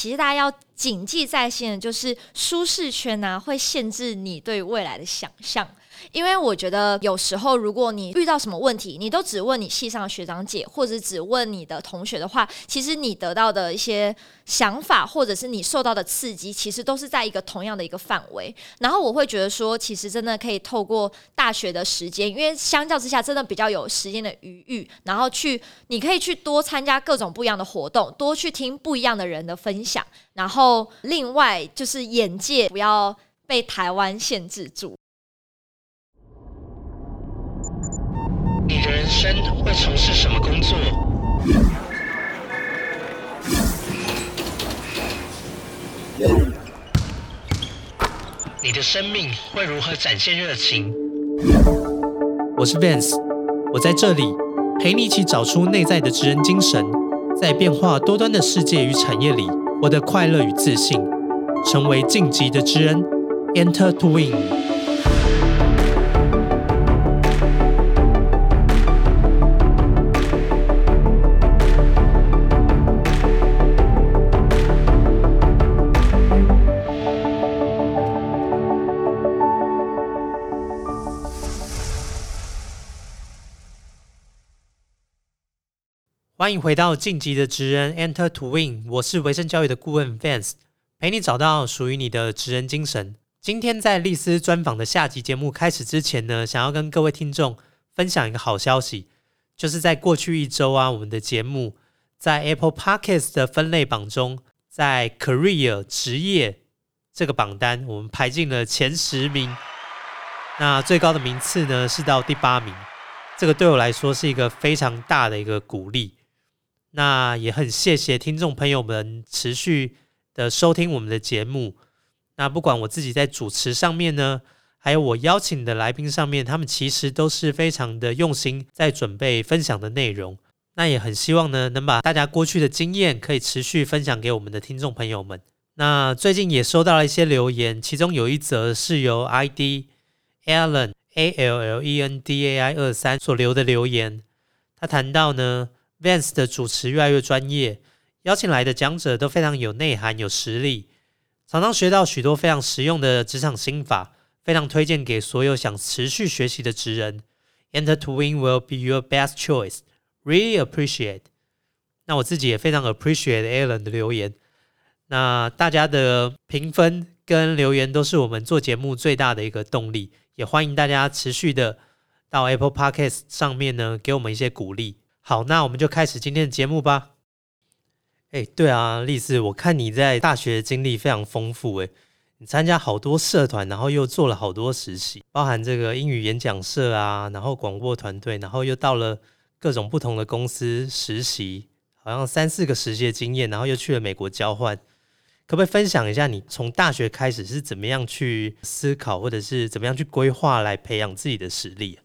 其实大家要谨记在心的，就是舒适圈呢会限制你对未来的想象。因为我觉得有时候，如果你遇到什么问题，你都只问你系上学长姐，或者只问你的同学的话，其实你得到的一些想法，或者是你受到的刺激，其实都是在一个同样的一个范围。然后我会觉得说，其实真的可以透过大学的时间，因为相较之下，真的比较有时间的余裕，然后去你可以去多参加各种不一样的活动，多去听不一样的人的分享。然后另外就是眼界不要被台湾限制住。你的人生会从事什么工作？你的生命会如何展现热情？我是 Vance，我在这里陪你一起找出内在的职人精神，在变化多端的世界与产业里，获得快乐与自信，成为晋级的职人，Enter to Win。欢迎回到晋级的职人 Enter to Win，我是维生教育的顾问 Vance，陪你找到属于你的职人精神。今天在丽斯专访的下集节目开始之前呢，想要跟各位听众分享一个好消息，就是在过去一周啊，我们的节目在 Apple Podcasts 的分类榜中，在 Career 职业这个榜单，我们排进了前十名。那最高的名次呢是到第八名，这个对我来说是一个非常大的一个鼓励。那也很谢谢听众朋友们持续的收听我们的节目。那不管我自己在主持上面呢，还有我邀请的来宾上面，他们其实都是非常的用心在准备分享的内容。那也很希望呢，能把大家过去的经验可以持续分享给我们的听众朋友们。那最近也收到了一些留言，其中有一则是由 ID Allen A L L E N D A I 二三所留的留言，他谈到呢。Vance 的主持越来越专业，邀请来的讲者都非常有内涵、有实力，常常学到许多非常实用的职场心法，非常推荐给所有想持续学习的职人。Enter to win will be your best choice. Really appreciate. 那我自己也非常 appreciate Alan 的留言。那大家的评分跟留言都是我们做节目最大的一个动力，也欢迎大家持续的到 Apple Podcast 上面呢，给我们一些鼓励。好，那我们就开始今天的节目吧。哎，对啊，丽丝，我看你在大学经历非常丰富，哎，你参加好多社团，然后又做了好多实习，包含这个英语演讲社啊，然后广播团队，然后又到了各种不同的公司实习，好像三四个实习的经验，然后又去了美国交换，可不可以分享一下你从大学开始是怎么样去思考，或者是怎么样去规划来培养自己的实力？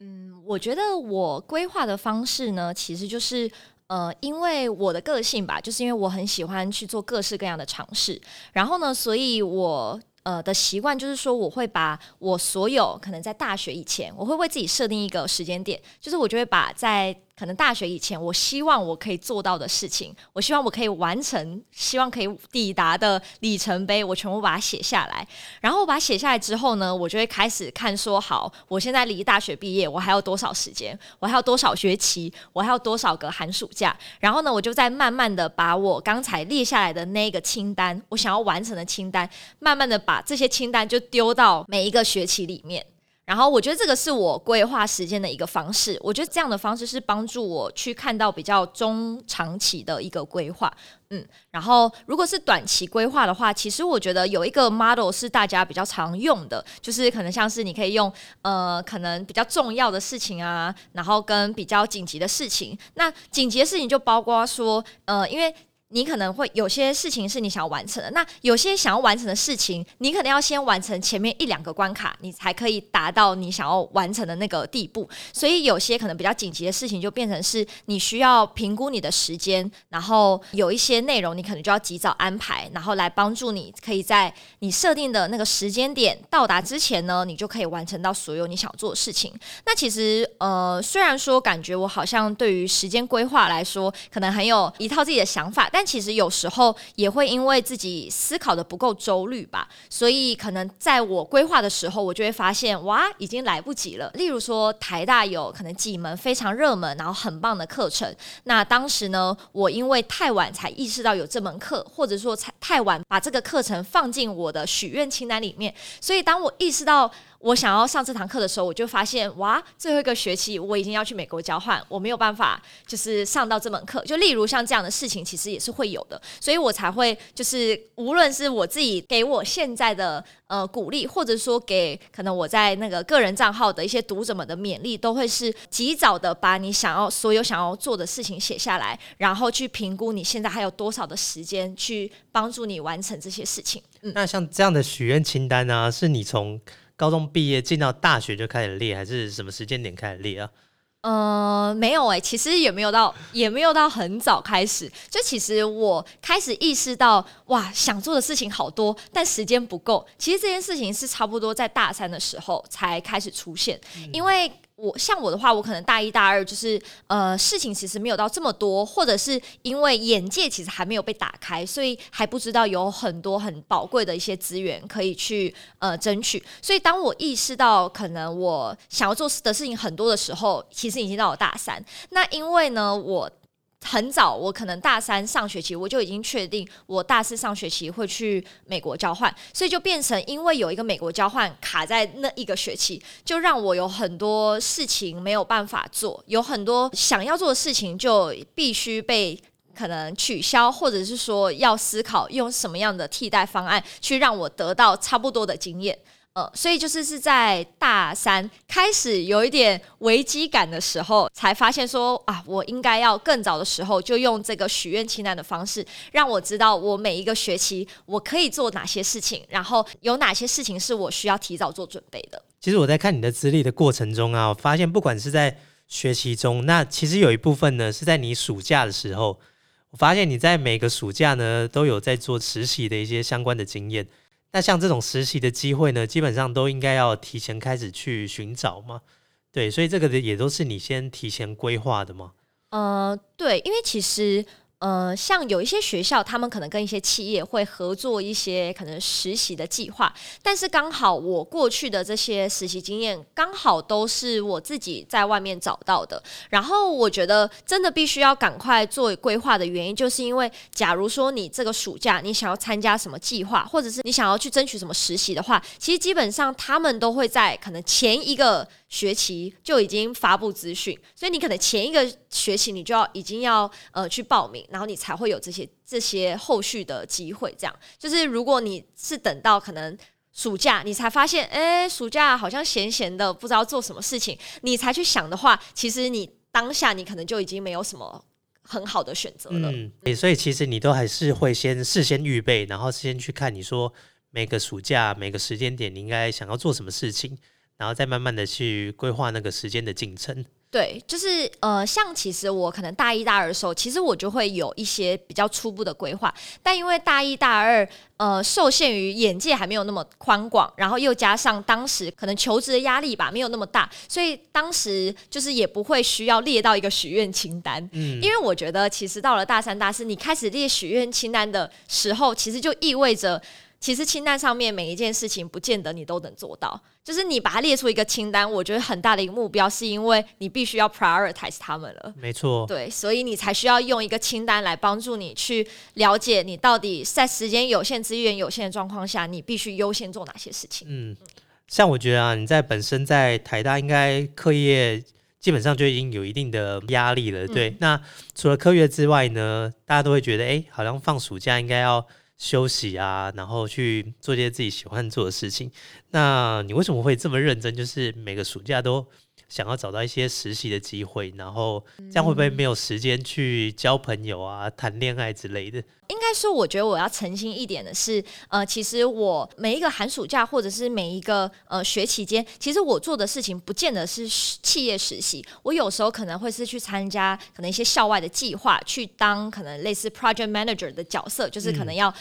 嗯我觉得我规划的方式呢，其实就是呃，因为我的个性吧，就是因为我很喜欢去做各式各样的尝试，然后呢，所以我呃的习惯就是说，我会把我所有可能在大学以前，我会为自己设定一个时间点，就是我就会把在。可能大学以前，我希望我可以做到的事情，我希望我可以完成，希望可以抵达的里程碑，我全部把它写下来。然后我把它写下来之后呢，我就会开始看说，好，我现在离大学毕业，我还有多少时间？我还有多少学期？我还有多少个寒暑假？然后呢，我就在慢慢的把我刚才列下来的那个清单，我想要完成的清单，慢慢的把这些清单就丢到每一个学期里面。然后我觉得这个是我规划时间的一个方式。我觉得这样的方式是帮助我去看到比较中长期的一个规划。嗯，然后如果是短期规划的话，其实我觉得有一个 model 是大家比较常用的，就是可能像是你可以用呃，可能比较重要的事情啊，然后跟比较紧急的事情。那紧急的事情就包括说，呃，因为。你可能会有些事情是你想要完成的，那有些想要完成的事情，你可能要先完成前面一两个关卡，你才可以达到你想要完成的那个地步。所以有些可能比较紧急的事情，就变成是你需要评估你的时间，然后有一些内容你可能就要及早安排，然后来帮助你可以在你设定的那个时间点到达之前呢，你就可以完成到所有你想做的事情。那其实呃，虽然说感觉我好像对于时间规划来说，可能很有一套自己的想法，但其实有时候也会因为自己思考的不够周虑吧，所以可能在我规划的时候，我就会发现哇，已经来不及了。例如说台大有可能几门非常热门，然后很棒的课程，那当时呢，我因为太晚才意识到有这门课，或者说才太晚把这个课程放进我的许愿清单里面，所以当我意识到。我想要上这堂课的时候，我就发现哇，最后一个学期我已经要去美国交换，我没有办法就是上到这门课。就例如像这样的事情，其实也是会有的，所以我才会就是无论是我自己给我现在的呃鼓励，或者说给可能我在那个个人账号的一些读者们的勉励，都会是及早的把你想要所有想要做的事情写下来，然后去评估你现在还有多少的时间去帮助你完成这些事情。嗯，那像这样的许愿清单呢，是你从高中毕业进到大学就开始列，还是什么时间点开始列啊？呃，没有哎，其实也没有到，也没有到很早开始。就其实我开始意识到，哇，想做的事情好多，但时间不够。其实这件事情是差不多在大三的时候才开始出现，因为。我像我的话，我可能大一、大二就是呃，事情其实没有到这么多，或者是因为眼界其实还没有被打开，所以还不知道有很多很宝贵的一些资源可以去呃争取。所以当我意识到可能我想要做的事情很多的时候，其实已经到了大三。那因为呢，我。很早，我可能大三上学期我就已经确定，我大四上学期会去美国交换，所以就变成因为有一个美国交换卡在那一个学期，就让我有很多事情没有办法做，有很多想要做的事情就必须被可能取消，或者是说要思考用什么样的替代方案去让我得到差不多的经验。呃，所以就是是在大三开始有一点危机感的时候，才发现说啊，我应该要更早的时候就用这个许愿清单的方式，让我知道我每一个学期我可以做哪些事情，然后有哪些事情是我需要提早做准备的。其实我在看你的资历的过程中啊，我发现不管是在学习中，那其实有一部分呢是在你暑假的时候，我发现你在每个暑假呢都有在做实习的一些相关的经验。那像这种实习的机会呢，基本上都应该要提前开始去寻找嘛，对，所以这个也都是你先提前规划的吗？呃，对，因为其实。呃，像有一些学校，他们可能跟一些企业会合作一些可能实习的计划，但是刚好我过去的这些实习经验，刚好都是我自己在外面找到的。然后我觉得真的必须要赶快做规划的原因，就是因为假如说你这个暑假你想要参加什么计划，或者是你想要去争取什么实习的话，其实基本上他们都会在可能前一个。学期就已经发布资讯，所以你可能前一个学期你就要已经要呃去报名，然后你才会有这些这些后续的机会。这样就是如果你是等到可能暑假你才发现，哎，暑假好像闲闲的不知道做什么事情，你才去想的话，其实你当下你可能就已经没有什么很好的选择了。嗯，所以其实你都还是会先事先预备，然后先去看你说每个暑假每个时间点你应该想要做什么事情。然后再慢慢的去规划那个时间的进程。对，就是呃，像其实我可能大一大二的时候，其实我就会有一些比较初步的规划，但因为大一大二呃受限于眼界还没有那么宽广，然后又加上当时可能求职的压力吧没有那么大，所以当时就是也不会需要列到一个许愿清单。嗯，因为我觉得其实到了大三大四，你开始列许愿清单的时候，其实就意味着。其实清单上面每一件事情，不见得你都能做到。就是你把它列出一个清单，我觉得很大的一个目标，是因为你必须要 prioritize 他们了。没错，对，所以你才需要用一个清单来帮助你去了解，你到底在时间有限、资源有限的状况下，你必须优先做哪些事情。嗯，像我觉得啊，你在本身在台大应该课业基本上就已经有一定的压力了。对，那除了课业之外呢，大家都会觉得，哎，好像放暑假应该要。休息啊，然后去做一些自己喜欢做的事情。那你为什么会这么认真？就是每个暑假都想要找到一些实习的机会，然后这样会不会没有时间去交朋友啊、谈恋爱之类的？应该说，我觉得我要澄清一点的是，呃，其实我每一个寒暑假或者是每一个呃学期间，其实我做的事情不见得是企业实习。我有时候可能会是去参加可能一些校外的计划，去当可能类似 project manager 的角色，就是可能要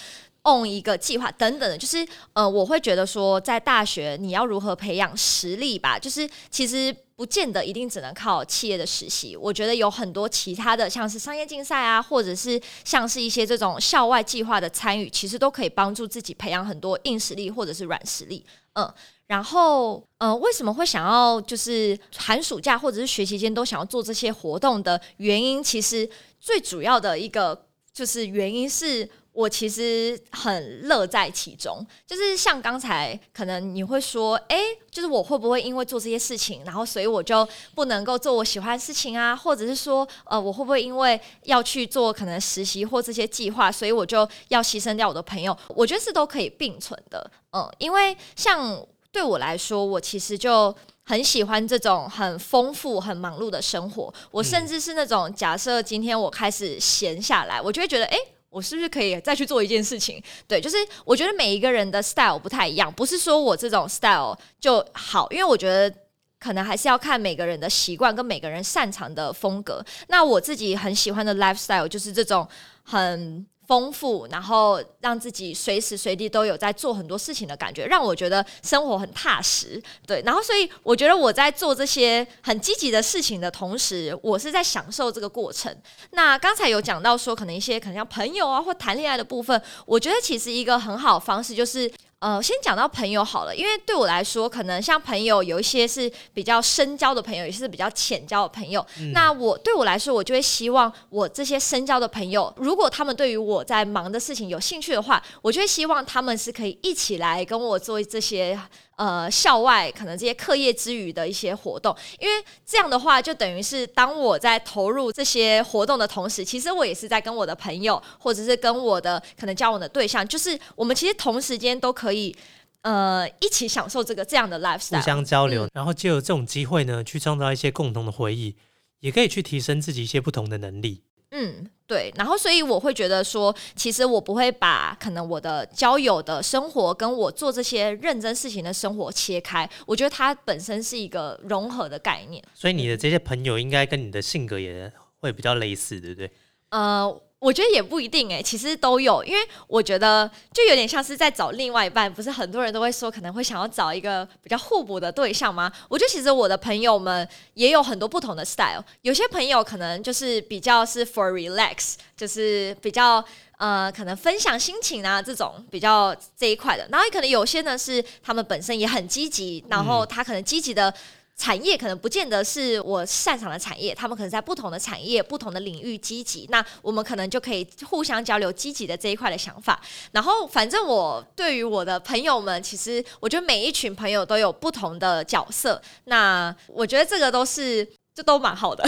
own 一个计划等等的。就是呃，我会觉得说，在大学你要如何培养实力吧，就是其实。不见得一定只能靠企业的实习，我觉得有很多其他的，像是商业竞赛啊，或者是像是一些这种校外计划的参与，其实都可以帮助自己培养很多硬实力或者是软实力。嗯，然后呃，为什么会想要就是寒暑假或者是学习间都想要做这些活动的原因，其实最主要的一个就是原因是。我其实很乐在其中，就是像刚才可能你会说，哎，就是我会不会因为做这些事情，然后所以我就不能够做我喜欢的事情啊？或者是说，呃，我会不会因为要去做可能实习或这些计划，所以我就要牺牲掉我的朋友？我觉得是都可以并存的，嗯，因为像对我来说，我其实就很喜欢这种很丰富、很忙碌的生活。我甚至是那种假设今天我开始闲下来，我就会觉得，哎。我是不是可以再去做一件事情？对，就是我觉得每一个人的 style 不太一样，不是说我这种 style 就好，因为我觉得可能还是要看每个人的习惯跟每个人擅长的风格。那我自己很喜欢的 lifestyle 就是这种很。丰富，然后让自己随时随地都有在做很多事情的感觉，让我觉得生活很踏实。对，然后所以我觉得我在做这些很积极的事情的同时，我是在享受这个过程。那刚才有讲到说，可能一些可能像朋友啊或谈恋爱的部分，我觉得其实一个很好的方式就是。呃，先讲到朋友好了，因为对我来说，可能像朋友有一些是比较深交的朋友，也是比较浅交的朋友。那我对我来说，我就会希望我这些深交的朋友，如果他们对于我在忙的事情有兴趣的话，我就会希望他们是可以一起来跟我做这些。呃，校外可能这些课业之余的一些活动，因为这样的话，就等于是当我在投入这些活动的同时，其实我也是在跟我的朋友，或者是跟我的可能交往的对象，就是我们其实同时间都可以呃一起享受这个这样的 lifestyle，互相交流，然后借由这种机会呢，去创造一些共同的回忆，也可以去提升自己一些不同的能力。嗯，对，然后所以我会觉得说，其实我不会把可能我的交友的生活跟我做这些认真事情的生活切开，我觉得它本身是一个融合的概念。所以你的这些朋友应该跟你的性格也会比较类似，对不对？呃。我觉得也不一定哎，其实都有，因为我觉得就有点像是在找另外一半，不是很多人都会说可能会想要找一个比较互补的对象吗？我觉得其实我的朋友们也有很多不同的 style，有些朋友可能就是比较是 for relax，就是比较呃可能分享心情啊这种比较这一块的，然后可能有些呢是他们本身也很积极，然后他可能积极的。产业可能不见得是我擅长的产业，他们可能在不同的产业、不同的领域积极，那我们可能就可以互相交流积极的这一块的想法。然后，反正我对于我的朋友们，其实我觉得每一群朋友都有不同的角色，那我觉得这个都是就都蛮好的，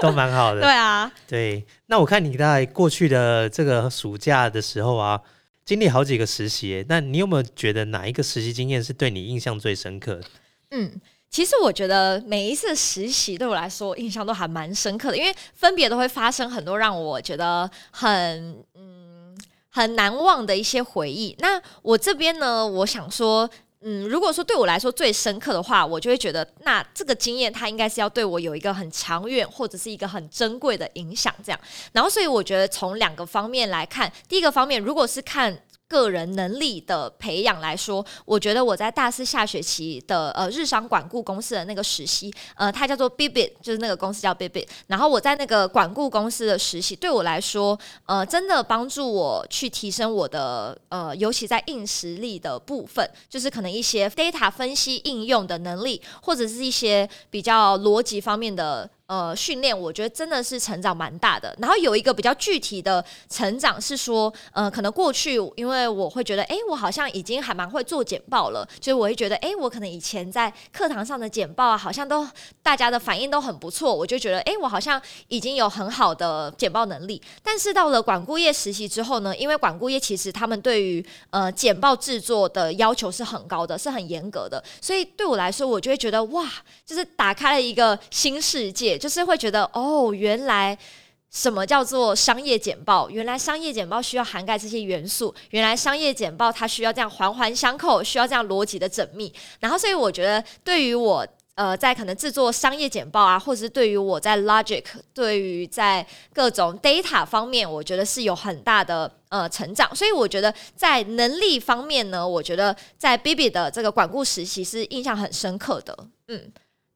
都蛮好的。对啊，对。那我看你在过去的这个暑假的时候啊，经历好几个实习，那你有没有觉得哪一个实习经验是对你印象最深刻？嗯。其实我觉得每一次实习对我来说印象都还蛮深刻的，因为分别都会发生很多让我觉得很嗯很难忘的一些回忆。那我这边呢，我想说，嗯，如果说对我来说最深刻的话，我就会觉得那这个经验它应该是要对我有一个很长远或者是一个很珍贵的影响，这样。然后，所以我觉得从两个方面来看，第一个方面，如果是看。个人能力的培养来说，我觉得我在大四下学期的呃日商管顾公司的那个实习，呃，它叫做 Bibit，就是那个公司叫 Bibit。然后我在那个管顾公司的实习，对我来说，呃，真的帮助我去提升我的呃，尤其在硬实力的部分，就是可能一些 data 分析应用的能力，或者是一些比较逻辑方面的。呃，训练我觉得真的是成长蛮大的。然后有一个比较具体的成长是说，呃，可能过去因为我会觉得，哎，我好像已经还蛮会做简报了，就是我会觉得，哎，我可能以前在课堂上的简报啊，好像都大家的反应都很不错，我就觉得，哎，我好像已经有很好的简报能力。但是到了管顾业实习之后呢，因为管顾业其实他们对于呃简报制作的要求是很高的，是很严格的，所以对我来说，我就会觉得，哇，就是打开了一个新世界。就是会觉得哦，原来什么叫做商业简报？原来商业简报需要涵盖这些元素。原来商业简报它需要这样环环相扣，需要这样逻辑的缜密。然后，所以我觉得对于我呃，在可能制作商业简报啊，或者是对于我在 logic，对于在各种 data 方面，我觉得是有很大的呃成长。所以我觉得在能力方面呢，我觉得在 BB 的这个管顾实习是印象很深刻的。嗯。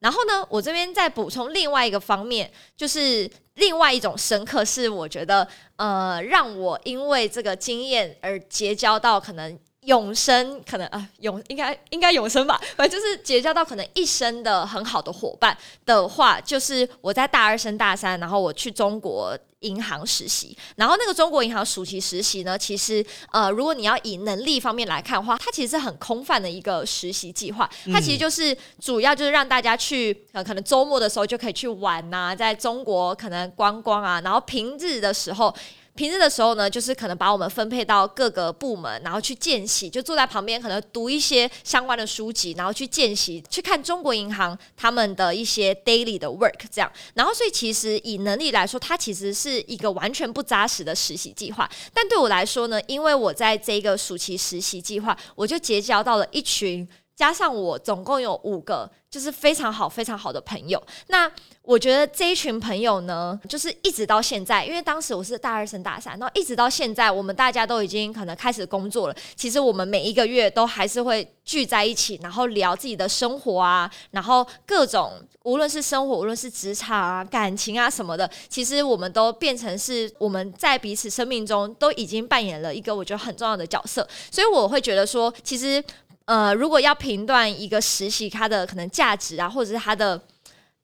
然后呢，我这边再补充另外一个方面，就是另外一种深刻，是我觉得呃，让我因为这个经验而结交到可能。永生可能啊，永应该应该永生吧，反正就是结交到可能一生的很好的伙伴的话，就是我在大二升大三，然后我去中国银行实习，然后那个中国银行暑期实习呢，其实呃，如果你要以能力方面来看的话，它其实是很空泛的一个实习计划，它其实就是主要就是让大家去呃，可能周末的时候就可以去玩呐，在中国可能观光啊，然后平日的时候。平日的时候呢，就是可能把我们分配到各个部门，然后去见习，就坐在旁边，可能读一些相关的书籍，然后去见习，去看中国银行他们的一些 daily 的 work 这样。然后，所以其实以能力来说，它其实是一个完全不扎实的实习计划。但对我来说呢，因为我在这个暑期实习计划，我就结交到了一群。加上我总共有五个，就是非常好、非常好的朋友。那我觉得这一群朋友呢，就是一直到现在，因为当时我是大二升大三，然后一直到现在，我们大家都已经可能开始工作了。其实我们每一个月都还是会聚在一起，然后聊自己的生活啊，然后各种无论是生活，无论是职场啊、感情啊什么的，其实我们都变成是我们在彼此生命中都已经扮演了一个我觉得很重要的角色。所以我会觉得说，其实。呃，如果要评断一个实习它的可能价值啊，或者是它的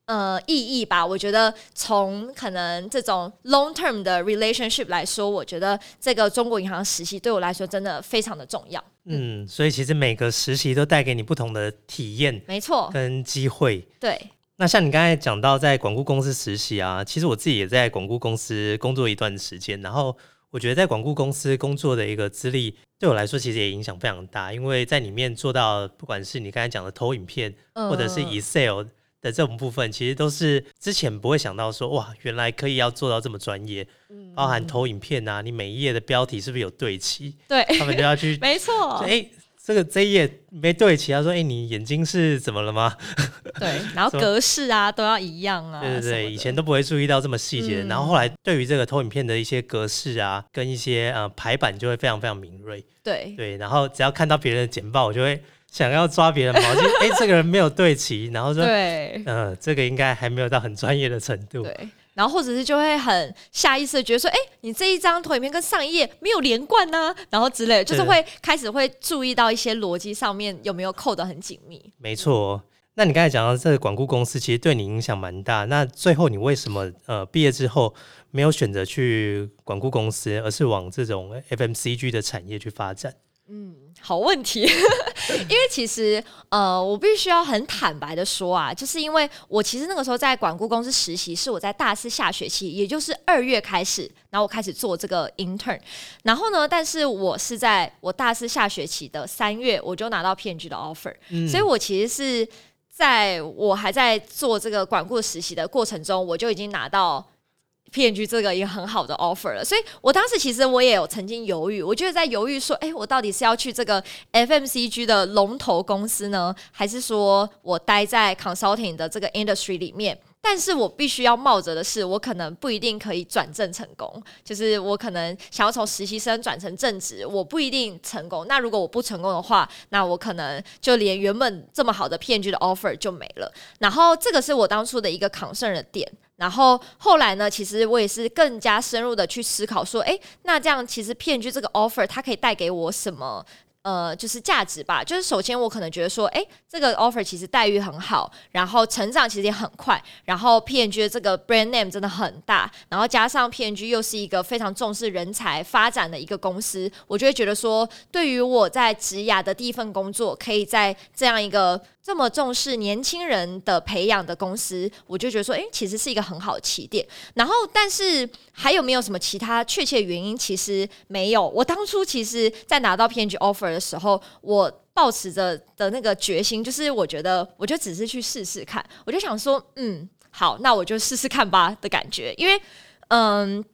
呃意义吧，我觉得从可能这种 long term 的 relationship 来说，我觉得这个中国银行实习对我来说真的非常的重要。嗯，所以其实每个实习都带给你不同的体验，没错，跟机会。对。那像你刚才讲到在广固公司实习啊，其实我自己也在广固公司工作一段时间，然后。我觉得在广固公司工作的一个资历，对我来说其实也影响非常大，因为在里面做到不管是你刚才讲的投影片，或者是 Excel 的这种部分，其实都是之前不会想到说，哇，原来可以要做到这么专业，包含投影片啊，你每一页的标题是不是有对齐？对，他们就要去，没错，哎。这个这一页没对齐，他说：“哎，你眼睛是怎么了吗？”对，然后格式啊都要一样啊。对对对，以前都不会注意到这么细节，然后后来对于这个投影片的一些格式啊，跟一些呃排版就会非常非常敏锐。对对，然后只要看到别人的简报，我就会想要抓别人毛巾。哎，这个人没有对齐，然后说：“对，呃，这个应该还没有到很专业的程度。”对。然后或者是就会很下意识的觉得说，哎，你这一张投影片跟上一页没有连贯呢，然后之类，就是会开始会注意到一些逻辑上面有没有扣得很紧密。没错，那你刚才讲到这个广固公司，其实对你影响蛮大。那最后你为什么呃毕业之后没有选择去广固公司，而是往这种 FMCG 的产业去发展？嗯，好问题，因为其实呃，我必须要很坦白的说啊，就是因为我其实那个时候在管顾公司实习，是我在大四下学期，也就是二月开始，然后我开始做这个 intern，然后呢，但是我是在我大四下学期的三月，我就拿到 PNG 的 offer，所以我其实是在我还在做这个管顾实习的过程中，我就已经拿到。PNG 这个一个很好的 offer 了，所以我当时其实我也有曾经犹豫，我觉得在犹豫说，哎，我到底是要去这个 FMCG 的龙头公司呢，还是说我待在 consulting 的这个 industry 里面？但是我必须要冒着的是，我可能不一定可以转正成功，就是我可能想要从实习生转成正职，我不一定成功。那如果我不成功的话，那我可能就连原本这么好的 PNG 的 offer 就没了。然后这个是我当初的一个 concern 的点。然后后来呢，其实我也是更加深入的去思考，说，哎，那这样其实 PNG 这个 offer 它可以带给我什么？呃，就是价值吧。就是首先，我可能觉得说，哎，这个 offer 其实待遇很好，然后成长其实也很快，然后 PNG 的这个 brand name 真的很大，然后加上 PNG 又是一个非常重视人才发展的一个公司，我就会觉得说，对于我在职涯的第一份工作，可以在这样一个。这么重视年轻人的培养的公司，我就觉得说，哎，其实是一个很好的起点。然后，但是还有没有什么其他确切原因？其实没有。我当初其实，在拿到 PNG offer 的时候，我抱持着的那个决心，就是我觉得，我就只是去试试看。我就想说，嗯，好，那我就试试看吧的感觉。因为，嗯。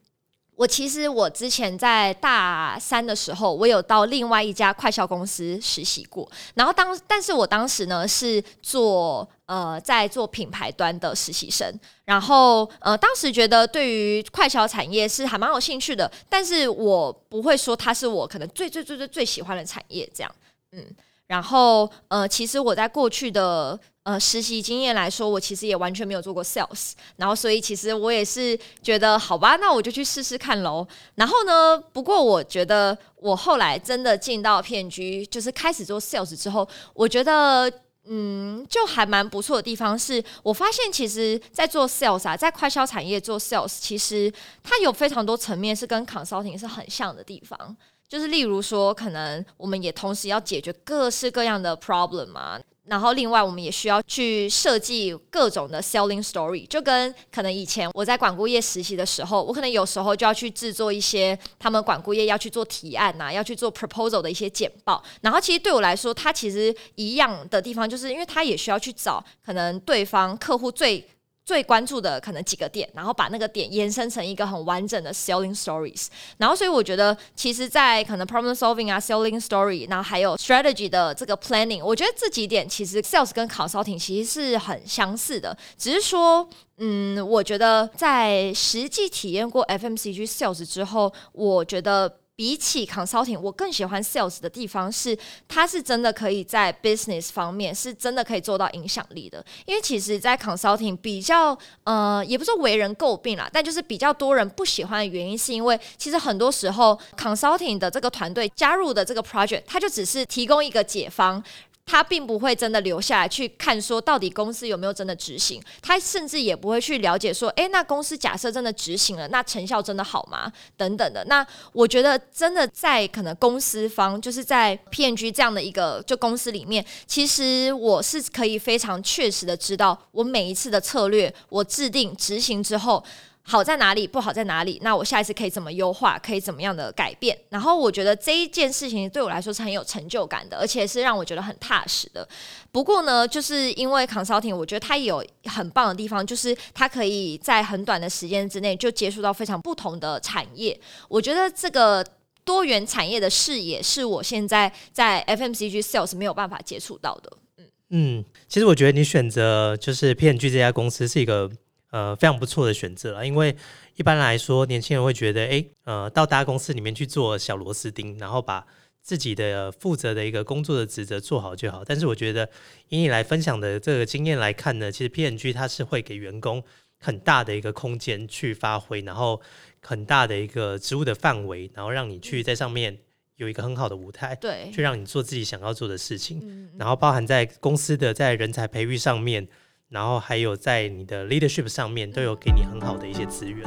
我其实我之前在大三的时候，我有到另外一家快销公司实习过。然后当，但是我当时呢是做呃在做品牌端的实习生。然后呃当时觉得对于快销产业是还蛮有兴趣的，但是我不会说它是我可能最最最最最喜欢的产业这样。嗯，然后呃，其实我在过去的呃实习经验来说，我其实也完全没有做过 sales，然后所以其实我也是觉得好吧，那我就去试试看喽。然后呢，不过我觉得我后来真的进到骗局，就是开始做 sales 之后，我觉得。嗯，就还蛮不错的地方是，我发现其实，在做 sales 啊，在快销产业做 sales，其实它有非常多层面是跟 consulting 是很像的地方。就是例如说，可能我们也同时要解决各式各样的 problem 嘛，然后另外我们也需要去设计各种的 selling story，就跟可能以前我在管顾业实习的时候，我可能有时候就要去制作一些他们管顾业要去做提案呐，要去做 proposal 的一些简报。然后其实对我来说，它其实一样的地方，就是因为它也需要去找可能对方客户最。最关注的可能几个点，然后把那个点延伸成一个很完整的 selling stories。然后，所以我觉得，其实，在可能 problem solving 啊，selling story，然后还有 strategy 的这个 planning，我觉得这几点其实 sales 跟 consulting 其实是很相似的，只是说，嗯，我觉得在实际体验过 FMCG sales 之后，我觉得。比起 consulting，我更喜欢 sales 的地方是，它是真的可以在 business 方面是真的可以做到影响力的。因为其实，在 consulting 比较呃，也不是为人诟病啦，但就是比较多人不喜欢的原因，是因为其实很多时候 consulting 的这个团队加入的这个 project，它就只是提供一个解方。他并不会真的留下来去看，说到底公司有没有真的执行。他甚至也不会去了解说，诶，那公司假设真的执行了，那成效真的好吗？等等的。那我觉得真的在可能公司方，就是在 PNG 这样的一个就公司里面，其实我是可以非常确实的知道，我每一次的策略我制定执行之后。好在哪里，不好在哪里？那我下一次可以怎么优化，可以怎么样的改变？然后我觉得这一件事情对我来说是很有成就感的，而且是让我觉得很踏实的。不过呢，就是因为 consulting，我觉得它有很棒的地方，就是它可以在很短的时间之内就接触到非常不同的产业。我觉得这个多元产业的视野是我现在在 FMCG sales 没有办法接触到的。嗯嗯，其实我觉得你选择就是 PNG 这家公司是一个。呃，非常不错的选择了，因为一般来说，年轻人会觉得，哎，呃，到大公司里面去做小螺丝钉，然后把自己的负责的一个工作的职责做好就好。但是我觉得，以你来分享的这个经验来看呢，其实 PNG 它是会给员工很大的一个空间去发挥，然后很大的一个职务的范围，然后让你去在上面有一个很好的舞台，对，去让你做自己想要做的事情，嗯然后包含在公司的在人才培育上面。然后还有在你的 leadership 上面都有给你很好的一些资源，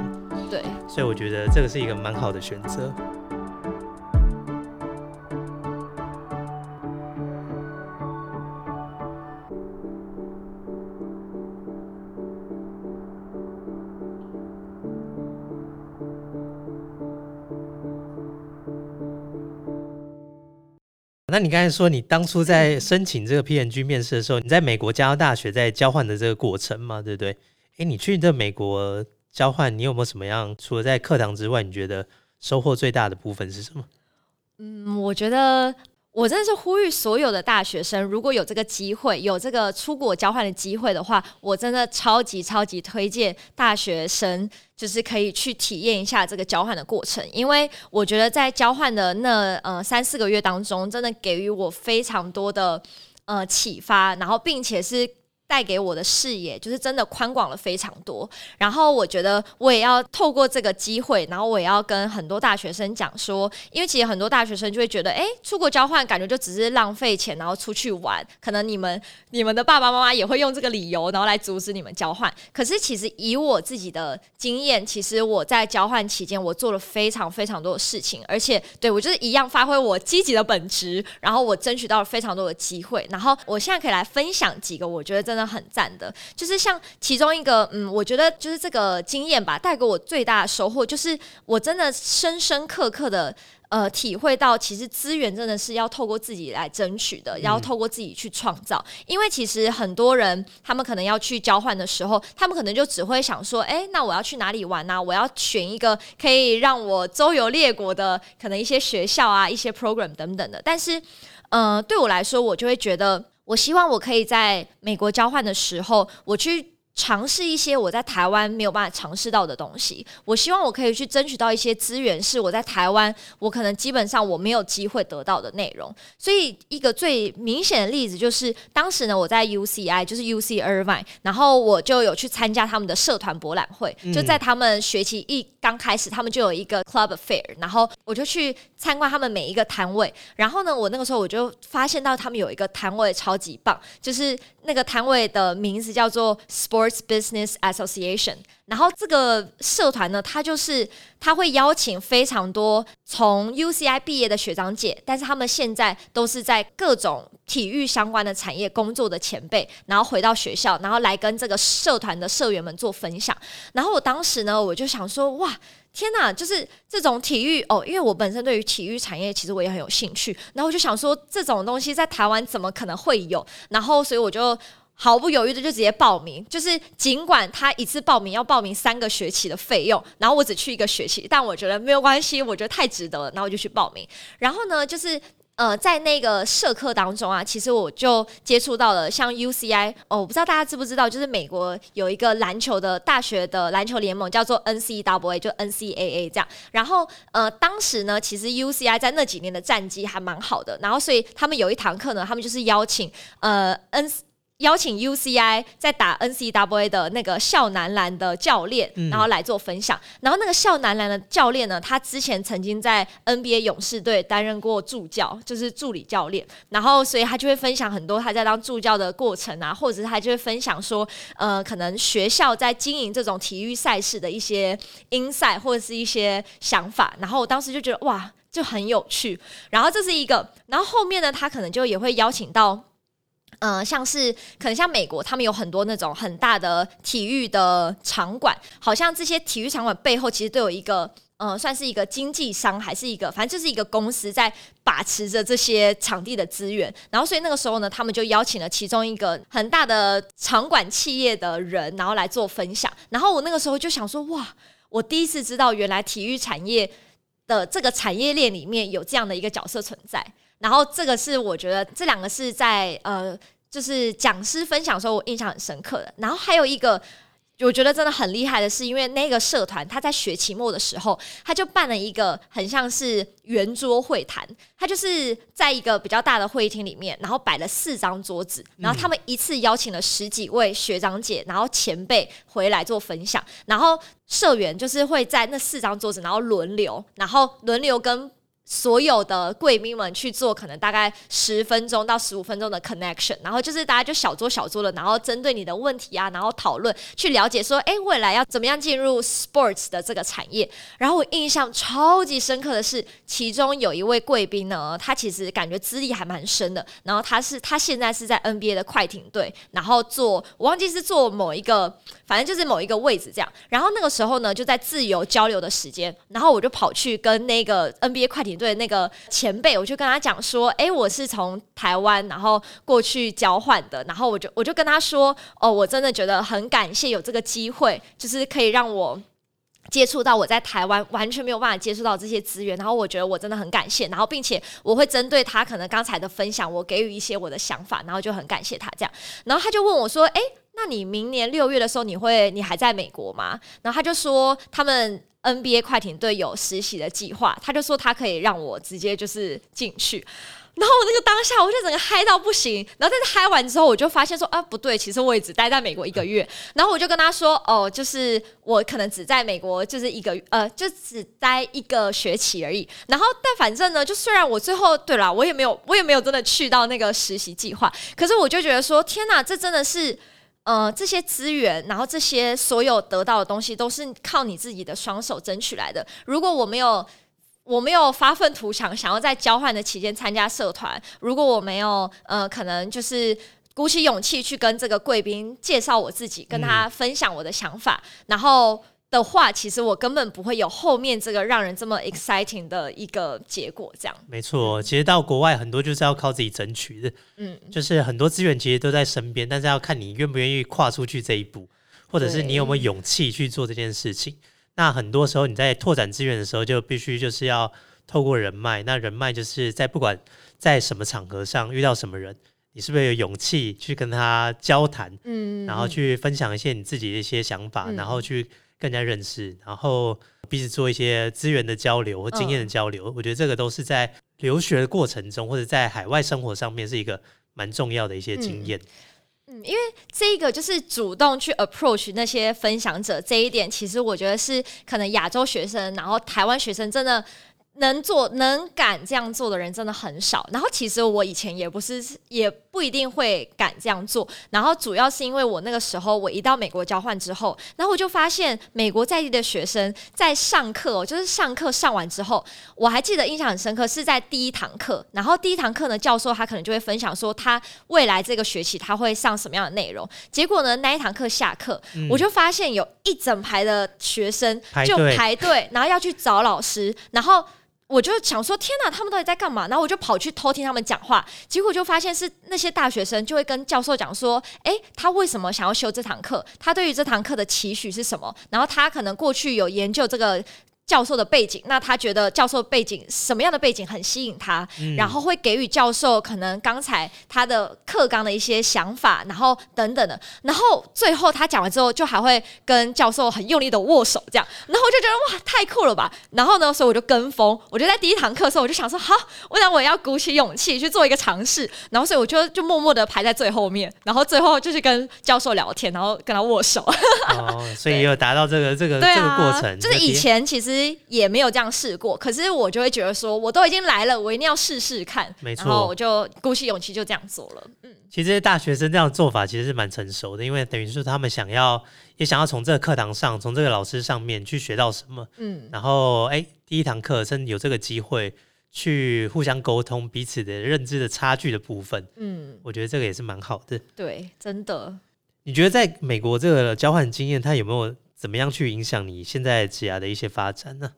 对，所以我觉得这个是一个蛮好的选择。那你刚才说你当初在申请这个 PNG 面试的时候，你在美国加州大学在交换的这个过程嘛，对不对？诶，你去这美国交换，你有没有什么样？除了在课堂之外，你觉得收获最大的部分是什么？嗯，我觉得。我真的是呼吁所有的大学生，如果有这个机会，有这个出国交换的机会的话，我真的超级超级推荐大学生，就是可以去体验一下这个交换的过程，因为我觉得在交换的那呃三四个月当中，真的给予我非常多的呃启发，然后并且是。带给我的视野就是真的宽广了非常多，然后我觉得我也要透过这个机会，然后我也要跟很多大学生讲说，因为其实很多大学生就会觉得，哎，出国交换感觉就只是浪费钱，然后出去玩，可能你们你们的爸爸妈妈也会用这个理由，然后来阻止你们交换。可是其实以我自己的经验，其实我在交换期间，我做了非常非常多的事情，而且对我就是一样发挥我积极的本质，然后我争取到了非常多的机会，然后我现在可以来分享几个我觉得真的的。很赞的，就是像其中一个，嗯，我觉得就是这个经验吧，带给我最大的收获，就是我真的深深刻刻的呃体会到，其实资源真的是要透过自己来争取的，要透过自己去创造。因为其实很多人他们可能要去交换的时候，他们可能就只会想说，哎，那我要去哪里玩呢？我要选一个可以让我周游列国的，可能一些学校啊，一些 program 等等的。但是，呃，对我来说，我就会觉得。我希望我可以在美国交换的时候，我去尝试一些我在台湾没有办法尝试到的东西。我希望我可以去争取到一些资源，是我在台湾我可能基本上我没有机会得到的内容。所以一个最明显的例子就是，当时呢我在 UCI，就是 UC Irvine，然后我就有去参加他们的社团博览会，就在他们学期一刚开始，他们就有一个 Club Fair，然后我就去参观他们每一个摊位。然后呢，我那个时候我就发现到他们有一个摊位超级棒，就是那个摊位的名字叫做 Sports Business Association。然后这个社团呢，它就是它会邀请非常多从 UCI 毕业的学长姐，但是他们现在都是在各种体育相关的产业工作的前辈，然后回到学校，然后来跟这个社团的社员们做分享。然后我当时呢，我就想说，哇！天呐，就是这种体育哦，因为我本身对于体育产业其实我也很有兴趣，然后我就想说这种东西在台湾怎么可能会有？然后所以我就毫不犹豫的就直接报名，就是尽管他一次报名要报名三个学期的费用，然后我只去一个学期，但我觉得没有关系，我觉得太值得了，然后我就去报名。然后呢，就是。呃，在那个社课当中啊，其实我就接触到了像 UCI 哦，我不知道大家知不知道，就是美国有一个篮球的大学的篮球联盟叫做 NCAA，就 NCAA 这样。然后呃，当时呢，其实 UCI 在那几年的战绩还蛮好的，然后所以他们有一堂课呢，他们就是邀请呃 N。邀请 UCI 在打 NCAA 的那个校男篮的教练，然后来做分享。然后那个校男篮的教练呢，他之前曾经在 NBA 勇士队担任过助教，就是助理教练。然后所以他就会分享很多他在当助教的过程啊，或者是他就会分享说，呃，可能学校在经营这种体育赛事的一些 insight 或者是一些想法。然后我当时就觉得哇，就很有趣。然后这是一个，然后后面呢，他可能就也会邀请到。呃，像是可能像美国，他们有很多那种很大的体育的场馆，好像这些体育场馆背后其实都有一个，呃，算是一个经纪商，还是一个，反正就是一个公司在把持着这些场地的资源。然后，所以那个时候呢，他们就邀请了其中一个很大的场馆企业的人，然后来做分享。然后我那个时候就想说，哇，我第一次知道原来体育产业的这个产业链里面有这样的一个角色存在。然后这个是我觉得这两个是在呃，就是讲师分享的时候我印象很深刻的。然后还有一个我觉得真的很厉害的是，因为那个社团他在学期末的时候，他就办了一个很像是圆桌会谈，他就是在一个比较大的会议厅里面，然后摆了四张桌子，然后他们一次邀请了十几位学长姐，然后前辈回来做分享，然后社员就是会在那四张桌子，然后轮流，然后轮流跟。所有的贵宾们去做可能大概十分钟到十五分钟的 connection，然后就是大家就小桌小桌的，然后针对你的问题啊，然后讨论去了解说，哎，未来要怎么样进入 sports 的这个产业。然后我印象超级深刻的是，其中有一位贵宾呢，他其实感觉资历还蛮深的，然后他是他现在是在 NBA 的快艇队，然后做我忘记是做某一个，反正就是某一个位置这样。然后那个时候呢，就在自由交流的时间，然后我就跑去跟那个 NBA 快艇。队那个前辈，我就跟他讲说，哎，我是从台湾然后过去交换的，然后我就我就跟他说，哦，我真的觉得很感谢有这个机会，就是可以让我接触到我在台湾完全没有办法接触到这些资源，然后我觉得我真的很感谢，然后并且我会针对他可能刚才的分享，我给予一些我的想法，然后就很感谢他这样，然后他就问我说，哎，那你明年六月的时候你会你还在美国吗？然后他就说他们。NBA 快艇队有实习的计划，他就说他可以让我直接就是进去，然后我那个当下我就整个嗨到不行，然后但是嗨完之后我就发现说啊不对，其实我也只待在美国一个月，然后我就跟他说哦，就是我可能只在美国就是一个呃就只待一个学期而已，然后但反正呢，就虽然我最后对啦，我也没有我也没有真的去到那个实习计划，可是我就觉得说天哪，这真的是。呃，这些资源，然后这些所有得到的东西，都是靠你自己的双手争取来的。如果我没有，我没有发愤图强，想要在交换的期间参加社团，如果我没有，呃，可能就是鼓起勇气去跟这个贵宾介绍我自己，跟他分享我的想法，然后。的话，其实我根本不会有后面这个让人这么 exciting 的一个结果。这样没错，其实到国外很多就是要靠自己争取的。嗯，就是很多资源其实都在身边，但是要看你愿不愿意跨出去这一步，或者是你有没有勇气去做这件事情。那很多时候你在拓展资源的时候，就必须就是要透过人脉。那人脉就是在不管在什么场合上遇到什么人，你是不是有勇气去跟他交谈，嗯，然后去分享一些你自己的一些想法，嗯然后去更加认识，然后彼此做一些资源的交流或经验的交流。我觉得这个都是在留学的过程中，或者在海外生活上面是一个蛮重要的一些经验。嗯，嗯因为这个就是主动去 approach 那些分享者这一点，其实我觉得是可能亚洲学生，然后台湾学生真的。能做能敢这样做的人真的很少，然后其实我以前也不是，也不一定会敢这样做。然后主要是因为我那个时候我一到美国交换之后，然后我就发现美国在地的学生在上课、哦，就是上课上完之后，我还记得印象很深刻，是在第一堂课，然后第一堂课呢，教授他可能就会分享说他未来这个学期他会上什么样的内容。结果呢，那一堂课下课，我就发现有一整排的学生就排队排队，然后要去找老师，然后。我就想说，天哪，他们到底在干嘛？然后我就跑去偷听他们讲话，结果就发现是那些大学生就会跟教授讲说，诶，他为什么想要修这堂课？他对于这堂课的期许是什么？然后他可能过去有研究这个。教授的背景，那他觉得教授背景什么样的背景很吸引他，然后会给予教授可能刚才他的课纲的一些想法，然后等等的，然后最后他讲完之后，就还会跟教授很用力的握手，这样，然后我就觉得哇，太酷了吧！然后呢，所以我就跟风，我就在第一堂课的时候，我就想说，好，我想我要鼓起勇气去做一个尝试，然后所以我就就默默的排在最后面，然后最后就是跟教授聊天，然后跟他握手。哦，所以也有达到这个这个、对这个过啊，程，就是以前其实也没有这样试过，可是我就会觉得说，我都已经来了，我一定要试试看。没错然后我就鼓起勇气就这样做了。嗯，其实大学生这样的做法其实是蛮成熟的，因为等于是他们想要也想要从这个课堂上，从这个老师上面去学到什么，嗯，然后哎，第一堂课甚至有这个机会去互相沟通彼此的认知的差距的部分，嗯，我觉得这个也是蛮好的。对，真的。你觉得在美国这个交换经验，它有没有怎么样去影响你现在职涯的一些发展呢？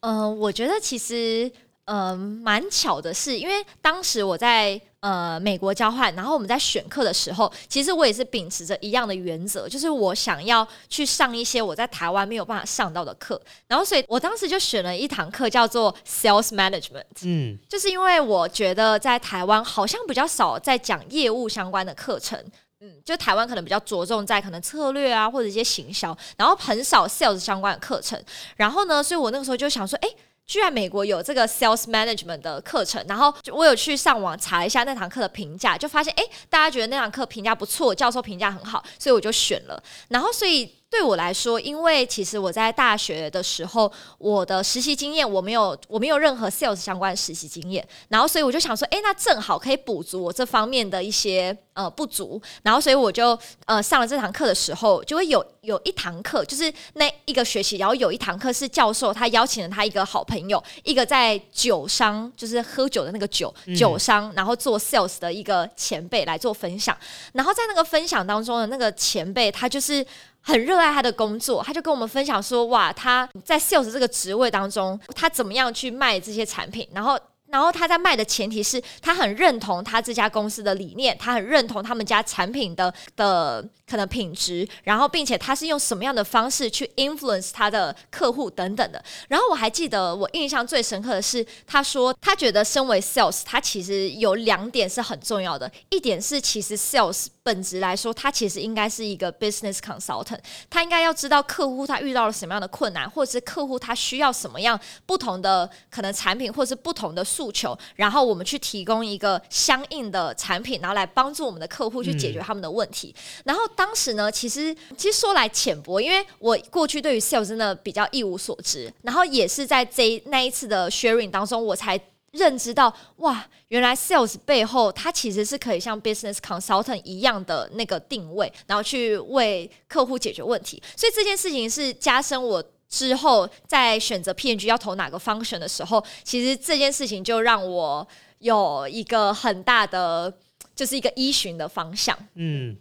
嗯、我觉得其实。嗯，蛮巧的是，因为当时我在呃美国交换，然后我们在选课的时候，其实我也是秉持着一样的原则，就是我想要去上一些我在台湾没有办法上到的课，然后所以我当时就选了一堂课叫做 Sales Management。嗯，就是因为我觉得在台湾好像比较少在讲业务相关的课程，嗯，就台湾可能比较着重在可能策略啊或者一些行销，然后很少 sales 相关的课程。然后呢，所以我那个时候就想说，哎。居然美国有这个 sales management 的课程，然后我有去上网查一下那堂课的评价，就发现哎，大家觉得那堂课评价不错，教授评价很好，所以我就选了。然后所以对我来说，因为其实我在大学的时候，我的实习经验我没有我没有任何 sales 相关实习经验，然后所以我就想说，哎，那正好可以补足我这方面的一些呃不足，然后所以我就呃上了这堂课的时候，就会有有一堂课，就是那一个学期，然后有一堂课是教授他邀请了他一个好朋友，一个在酒商就是喝酒的那个酒酒商，然后做 sales 的一个前辈来做分享，然后在那个分享当中的那个前辈，他就是。很热爱他的工作，他就跟我们分享说：“哇，他在 sales 这个职位当中，他怎么样去卖这些产品，然后。”然后他在卖的前提是他很认同他这家公司的理念，他很认同他们家产品的的可能品质，然后并且他是用什么样的方式去 influence 他的客户等等的。然后我还记得我印象最深刻的是，他说他觉得身为 sales，他其实有两点是很重要的，一点是其实 sales 本质来说，他其实应该是一个 business consultant，他应该要知道客户他遇到了什么样的困难，或者是客户他需要什么样不同的可能产品，或者是不同的诉求，然后我们去提供一个相应的产品，然后来帮助我们的客户去解决他们的问题。然后当时呢，其实其实说来浅薄，因为我过去对于 sales 真的比较一无所知，然后也是在这一那一次的 sharing 当中，我才。认知到哇，原来 sales 背后它其实是可以像 business consultant 一样的那个定位，然后去为客户解决问题。所以这件事情是加深我之后在选择 P N G 要投哪个 function 的时候，其实这件事情就让我有一个很大的，就是一个依循的方向。嗯，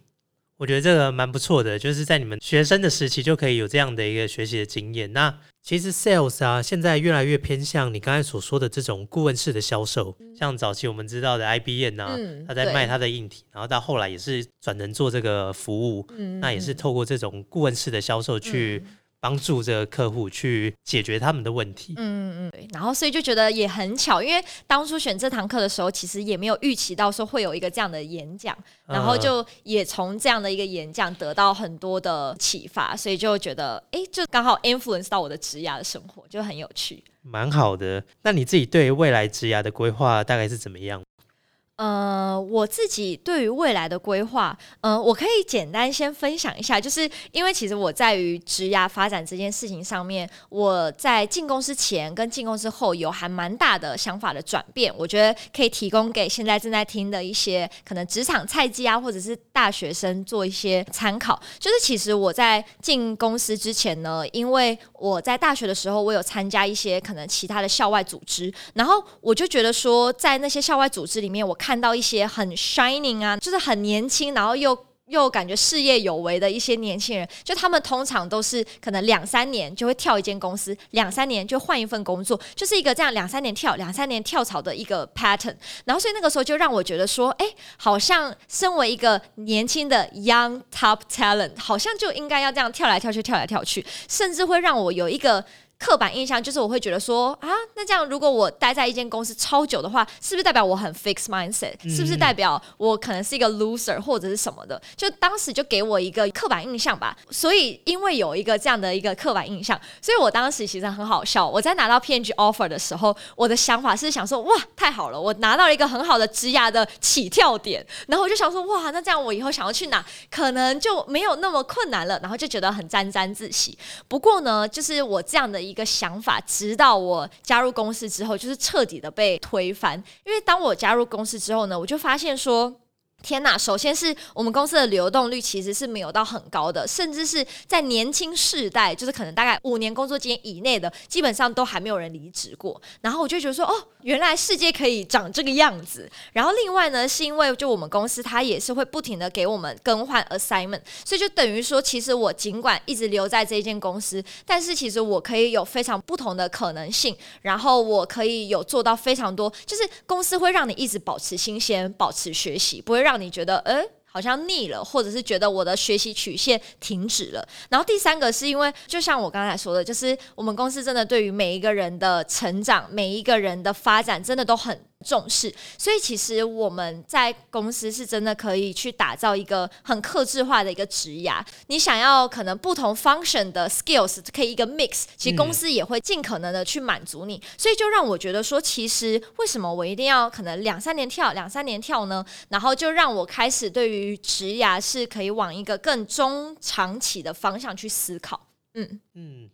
我觉得这个蛮不错的，就是在你们学生的时期就可以有这样的一个学习的经验。那其实 sales 啊，现在越来越偏向你刚才所说的这种顾问式的销售，像早期我们知道的 IBM 啊，嗯他在对卖他的硬体，然后到后来也是转成做这个服务，嗯那也是透过这种顾问式的销售去帮助这个客户去解决他们的问题。嗯嗯，对。然后所以就觉得也很巧，因为当初选这堂课的时候，其实也没有预期到说会有一个这样的演讲，然后就也从这样的一个演讲得到很多的启发，所以就觉得哎，就刚好 influence 到我的职涯的生活，就很有趣。蛮好的。那你自己对未来职涯的规划大概是怎么样？呃，我自己对于未来的规划，呃，我可以简单先分享一下，就是因为其实我在于职涯发展这件事情上面，我在进公司前跟进公司后有还蛮大的想法的转变，我觉得可以提供给现在正在听的一些可能职场菜鸡啊，或者是大学生做一些参考。就是其实我在进公司之前呢，因为我在大学的时候，我有参加一些可能其他的校外组织，然后我就觉得说，在那些校外组织里面，我看看到一些很 shining 啊，就是很年轻，然后又又感觉事业有为的一些年轻人，就他们通常都是可能两三年就会跳一间公司，两三年就换一份工作，就是一个这样两三年跳、两三年跳槽的一个 pattern。然后所以那个时候就让我觉得说，哎，好像身为一个年轻的 young top talent，好像就应该要这样跳来跳去、跳来跳去，甚至会让我有一个。刻板印象就是我会觉得说啊，那这样如果我待在一间公司超久的话，是不是代表我很 fixed mindset？是不是代表我可能是一个 loser 或者是什么的？就当时就给我一个刻板印象吧。所以因为有一个这样的一个刻板印象，所以我当时其实很好笑。我在拿到 PNG offer 的时候，我的想法是想说哇，太好了，我拿到了一个很好的职涯的起跳点。然后我就想说哇，那这样我以后想要去哪，可能就没有那么困难了。然后就觉得很沾沾自喜。不过呢，就是我这样的。一个想法，直到我加入公司之后，就是彻底的被推翻。因为当我加入公司之后呢，我就发现说。天呐！首先是我们公司的流动率其实是没有到很高的，甚至是在年轻世代，就是可能大概五年工作经验以内的，基本上都还没有人离职过。然后我就觉得说，哦，原来世界可以长这个样子。然后另外呢，是因为就我们公司它也是会不停的给我们更换 assignment，所以就等于说，其实我尽管一直留在这一间公司，但是其实我可以有非常不同的可能性，然后我可以有做到非常多，就是公司会让你一直保持新鲜，保持学习，不会让你觉得，诶，好像腻了，或者是觉得我的学习曲线停止了。然后第三个是因为，就像我刚才说的，就是我们公司真的对于每一个人的成长、每一个人的发展，真的都很。重视，所以其实我们在公司是真的可以去打造一个很克制化的一个职涯。你想要可能不同 function 的 skills 可以一个 mix，其实公司也会尽可能的去满足你。所以就让我觉得说，其实为什么我一定要可能两三年跳两三年跳呢？然后就让我开始对于职涯是可以往一个更中长期的方向去思考。嗯嗯。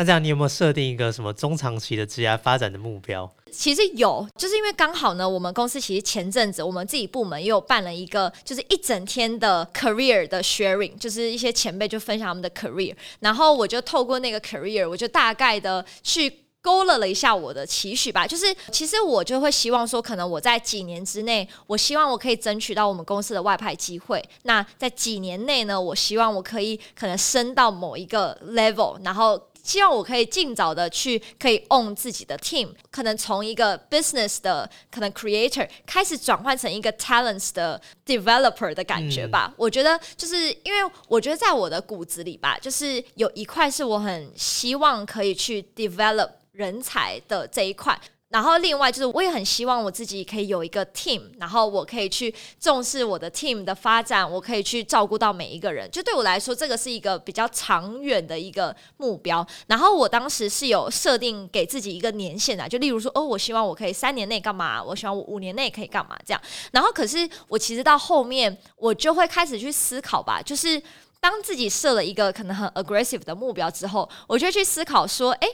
那这样，你有没有设定一个什么中长期的职业发展的目标？其实有，就是因为刚好呢，我们公司其实前阵子我们自己部门也有办了一个，就是一整天的 career 的 sharing，就是一些前辈就分享他们的 career，然后我就透过那个 career，我就大概的去勾勒了一下我的期许吧。就是其实我就会希望说，可能我在几年之内，我希望我可以争取到我们公司的外派机会。那在几年内呢，我希望我可以可能升到某一个 level，然后。希望我可以尽早的去可以 own 自己的 team，可能从一个 business 的可能 creator 开始转换成一个 talents 的 developer 的感觉吧。我觉得就是因为我觉得在我的骨子里吧，就是有一块是我很希望可以去 develop 人才的这一块。然后另外就是，我也很希望我自己可以有一个 team，然后我可以去重视我的 team 的发展，我可以去照顾到每一个人。就对我来说，这个是一个比较长远的一个目标。然后我当时是有设定给自己一个年限的，就例如说，哦，我希望我可以三年内干嘛？我希望我五年内可以干嘛？这样。然后可是我其实到后面，我就会开始去思考吧，就是当自己设了一个可能很 aggressive 的目标之后，我就去思考说，哎。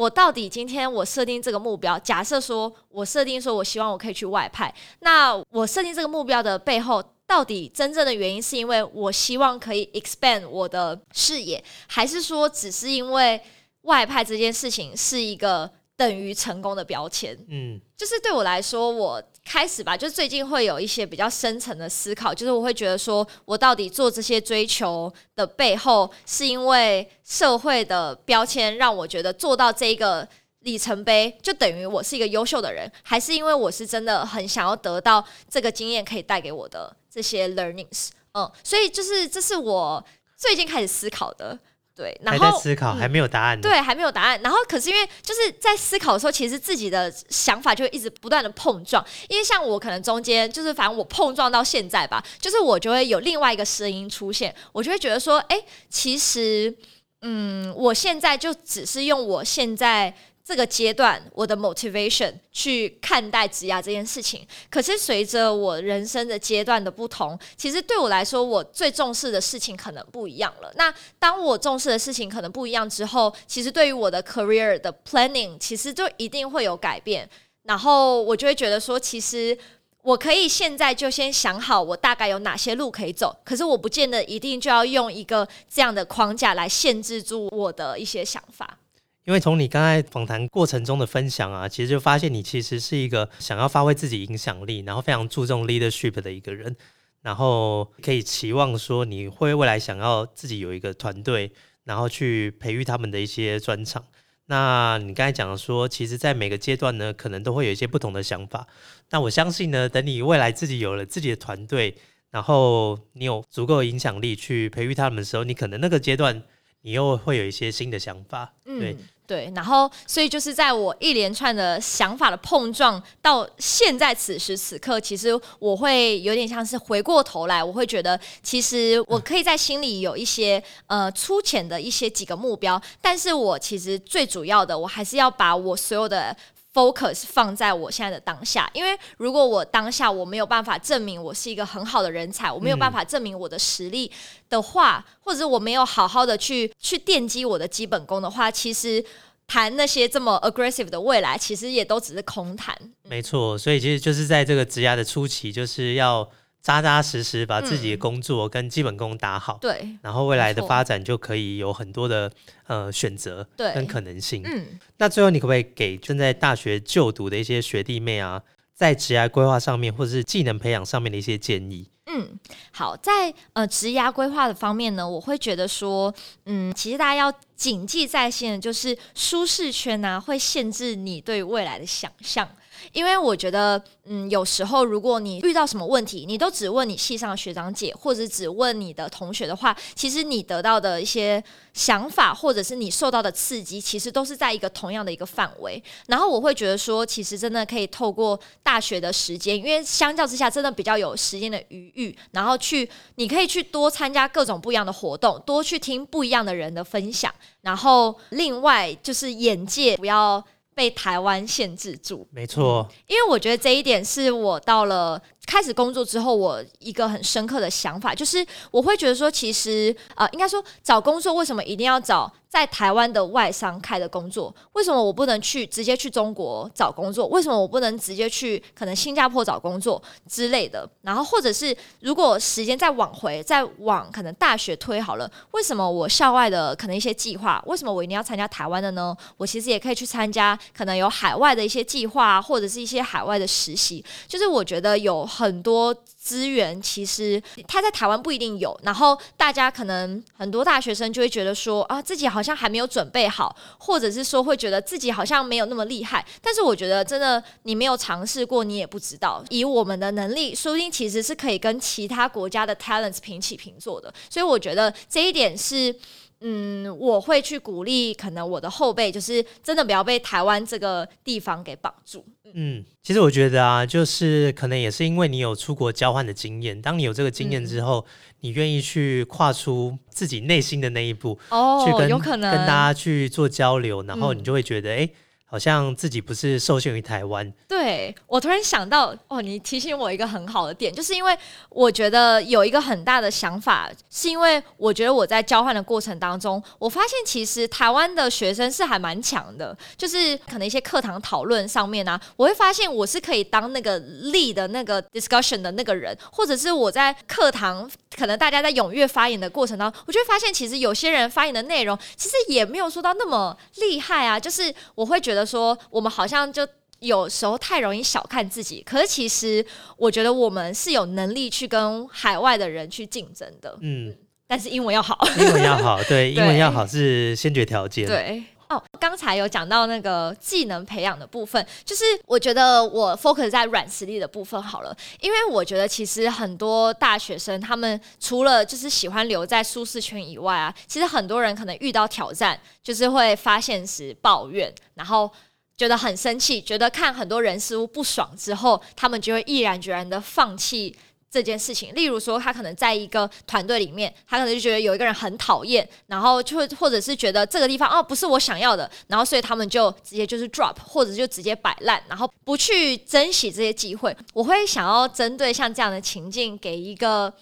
我到底今天我设定这个目标，假设说我设定说我希望我可以去外派，那我设定这个目标的背后，到底真正的原因是因为我希望可以 expand 我的视野，还是说只是因为外派这件事情是一个？等于成功的标签，嗯，就是对我来说，我开始吧，就最近会有一些比较深层的思考，就是我会觉得说，我到底做这些追求的背后，是因为社会的标签让我觉得做到这一个里程碑，就等于我是一个优秀的人，还是因为我是真的很想要得到这个经验可以带给我的这些 learnings，嗯，所以就是这是我最近开始思考的。对，然还在后思考，嗯还没有答案。，对，还没有答案。然后可是因为就是在思考的时候，其实自己的想法就会一直不断的碰撞。因为像我可能中间就是反正我碰撞到现在吧，就是我就会有另外一个声音出现，我就会觉得说，哎，其实嗯，我现在就只是用我现在。这个阶段，我的 motivation 去看待职涯这件事情。可是随着我人生的阶段的不同，其实对我来说，我最重视的事情可能不一样了。那当我重视的事情可能不一样之后，其实对于我的 career 的 planning，其实就一定会有改变。然后我就会觉得说，其实我可以现在就先想好我大概有哪些路可以走，可是我不见得一定就要用一个这样的框架来限制住我的一些想法。因为从你刚才访谈过程中的分享啊，其实就发现你其实是一个想要发挥自己影响力，然后非常注重 leadership 的一个人，然后可以期望说你会未来想要自己有一个团队，然后去培育他们的一些专长。那你刚才讲说，其实，在每个阶段呢，可能都会有一些不同的想法。那我相信呢，等你未来自己有了自己的团队，然后你有足够影响力去培育他们的时候，你可能那个阶段你又会有一些新的想法。对嗯，对，然后所以就是在我一连串的想法的碰撞到现在此时此刻，其实我会有点像是回过头来，我会觉得其实我可以在心里有一些呃粗浅的一些几个目标，但是我其实最主要的，我还是要把我所有的。Focus 放在我现在的当下，因为如果我当下我没有办法证明我是一个很好的人才，我没有办法证明我的实力的话，或者是我没有好好的去去奠基我的基本功的话，其实谈那些这么 aggressive 的未来，其实也都只是空谈。没错，所以其实就是在这个职涯的初期，就是要扎扎实实把自己的工作跟基本功打好，对然后未来的发展就可以有很多的呃选择对跟可能性。嗯，那最后你可不可以给正在大学就读的一些学弟妹啊，在职涯规划上面或者是技能培养上面的一些建议？嗯，好，在呃职涯规划的方面呢，我会觉得说，嗯，其实大家要谨记在心的就是舒适圈呢、会限制你对未来的想象。因为我觉得，嗯，有时候如果你遇到什么问题，你都只问你系上的学长姐，或者只问你的同学的话，其实你得到的一些想法，或者是你受到的刺激，其实都是在一个同样的一个范围。然后我会觉得说，其实真的可以透过大学的时间，因为相较之下，真的比较有时间的余裕，然后去你可以去多参加各种不一样的活动，多去听不一样的人的分享，然后另外就是眼界不要被台湾限制住。没错，因为我觉得这一点是我到了开始工作之后，我一个很深刻的想法，就是我会觉得说，其实呃，应该说找工作为什么一定要找在台湾的外商开的工作？为什么我不能去直接去中国找工作？为什么我不能直接去可能新加坡找工作之类的？然后或者是如果时间再往回，再往可能大学推好了，为什么我校外的可能一些计划，为什么我一定要参加台湾的呢？我其实也可以去参加可能有海外的一些计划啊，或者是一些海外的实习。就是我觉得有很多资源，其实他在台湾不一定有，然后大家可能很多大学生就会觉得说啊，自己好像还没有准备好，或者是说会觉得自己好像没有那么厉害。但是我觉得真的你没有尝试过，你也不知道。以我们的能力，说不定其实是可以跟其他国家的 talents 平起平坐的。所以我觉得这一点是。嗯，我会去鼓励，可能我的后辈就是真的不要被台湾这个地方给绑住。嗯，其实我觉得啊，就是可能也是因为你有出国交换的经验，当你有这个经验之后，你愿意去跨出自己内心的那一步，哦去跟有可能。跟大家去做交流，然后嗯。你就会觉得，哎、好像自己不是受限于台湾。对我突然想到，哦，你提醒我一个很好的点，就是因为我觉得有一个很大的想法，是因为我觉得我在交换的过程当中，我发现其实台湾的学生是还蛮强的，就是可能一些课堂讨论上面啊，我会发现我是可以当那个力的那个 discussion 的那个人，或者是我在课堂可能大家在踊跃发言的过程当中，我就会发现其实有些人发言的内容其实也没有说到那么厉害啊，就是我会觉得说我们好像就。有时候太容易小看自己，可是其实我觉得我们是有能力去跟海外的人去竞争的，嗯，但是英文要好。英文要好，对，英文要好是先决条件。对，哦，刚才有讲到那个技能培养的部分，就是我觉得我 focus 在软实力的部分好了，因为我觉得其实很多大学生他们除了就是喜欢留在舒适圈以外啊，其实很多人可能遇到挑战，就是会发现时抱怨，然后觉得很生气，觉得看很多人事物不爽之后，他们就会毅然决然的放弃。这件事情，例如说，他可能在一个团队里面，他可能就觉得有一个人很讨厌，然后就或者是觉得这个地方哦不是我想要的，然后所以他们就直接就是 drop，或者就直接摆烂，然后不去珍惜这些机会。我会想要针对像这样的情境给一个。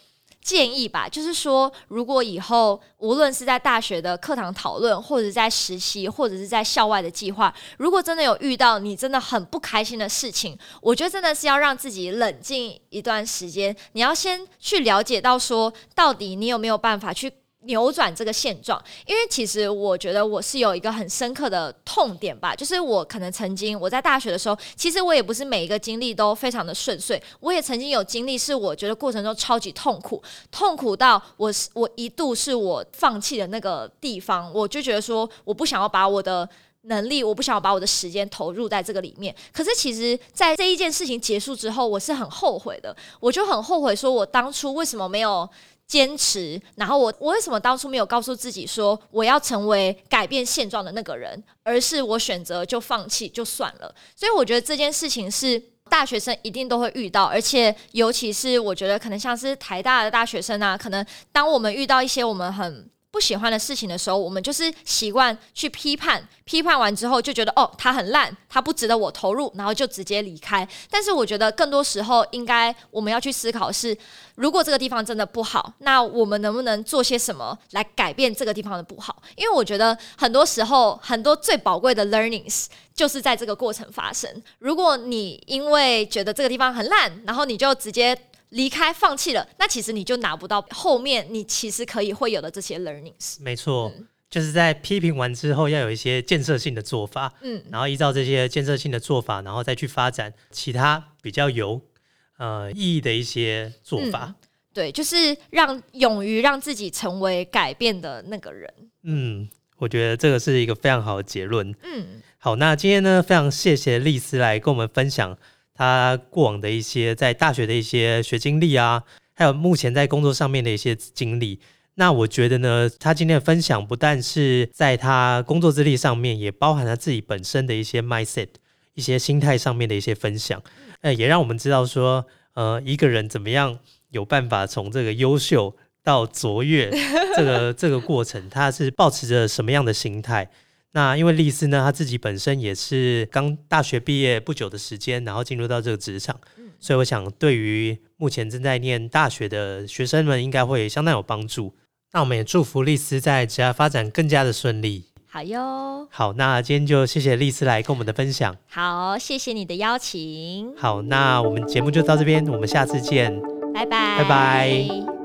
建议吧，就是说，如果以后无论是在大学的课堂讨论，或者在实习，或者是在校外的计划，如果真的有遇到你真的很不开心的事情，我觉得真的是要让自己冷静一段时间，你要先去了解到说，到底你有没有办法去。扭转这个现状，因为其实我觉得我是有一个很深刻的痛点吧，就是我可能曾经我在大学的时候，其实我也不是每一个经历都非常的顺遂，我也曾经有经历是我觉得过程中超级痛苦，痛苦到我是我一度是我放弃的那个地方，我就觉得说我不想要把我的能力，我不想要把我的时间投入在这个里面。可是其实，在这一件事情结束之后，我是很后悔的，我就很后悔说我当初为什么没有。坚持，然后我我为什么当初没有告诉自己说我要成为改变现状的那个人，而是我选择就放弃就算了。所以我觉得这件事情是大学生一定都会遇到，而且尤其是我觉得可能像是台大的大学生啊，可能当我们遇到一些我们很。不喜欢的事情的时候，我们就是习惯去批判，批判完之后就觉得哦，他很烂，他不值得我投入，然后就直接离开。但是我觉得更多时候，应该我们要去思考是，如果这个地方真的不好，那我们能不能做些什么来改变这个地方的不好？因为我觉得很多时候，很多最宝贵的 learnings 就是在这个过程发生。如果你因为觉得这个地方很烂，然后你就直接。离开放弃了，那其实你就拿不到后面你其实可以会有的这些 learnings。没错，就是在批评完之后，要有一些建设性的做法，嗯，然后依照这些建设性的做法，然后再去发展其他比较有呃意义的一些做法。对，就是让勇于让自己成为改变的那个人。嗯，我觉得这个是一个非常好的结论。嗯，好，那今天呢，非常谢谢丽丝来跟我们分享。他过往的一些在大学的一些学经历啊，还有目前在工作上面的一些经历，那我觉得呢，他今天的分享不但是在他工作资历上面，也包含他自己本身的一些 mindset、一些心态上面的一些分享，那，也让我们知道说，呃，一个人怎么样有办法从这个优秀到卓越这个这个过程，他是保持着什么样的心态？那因为丽丝呢，她自己本身也是刚大学毕业不久的时间，然后进入到这个职场，所以我想对于目前正在念大学的学生们，应该会相当有帮助。那我们也祝福丽丝在职业发展更加的顺利。好哟，好，那今天就谢谢丽丝来跟我们的分享。好，谢谢你的邀请。好，那我们节目就到这边，我们下次见，拜拜，拜拜。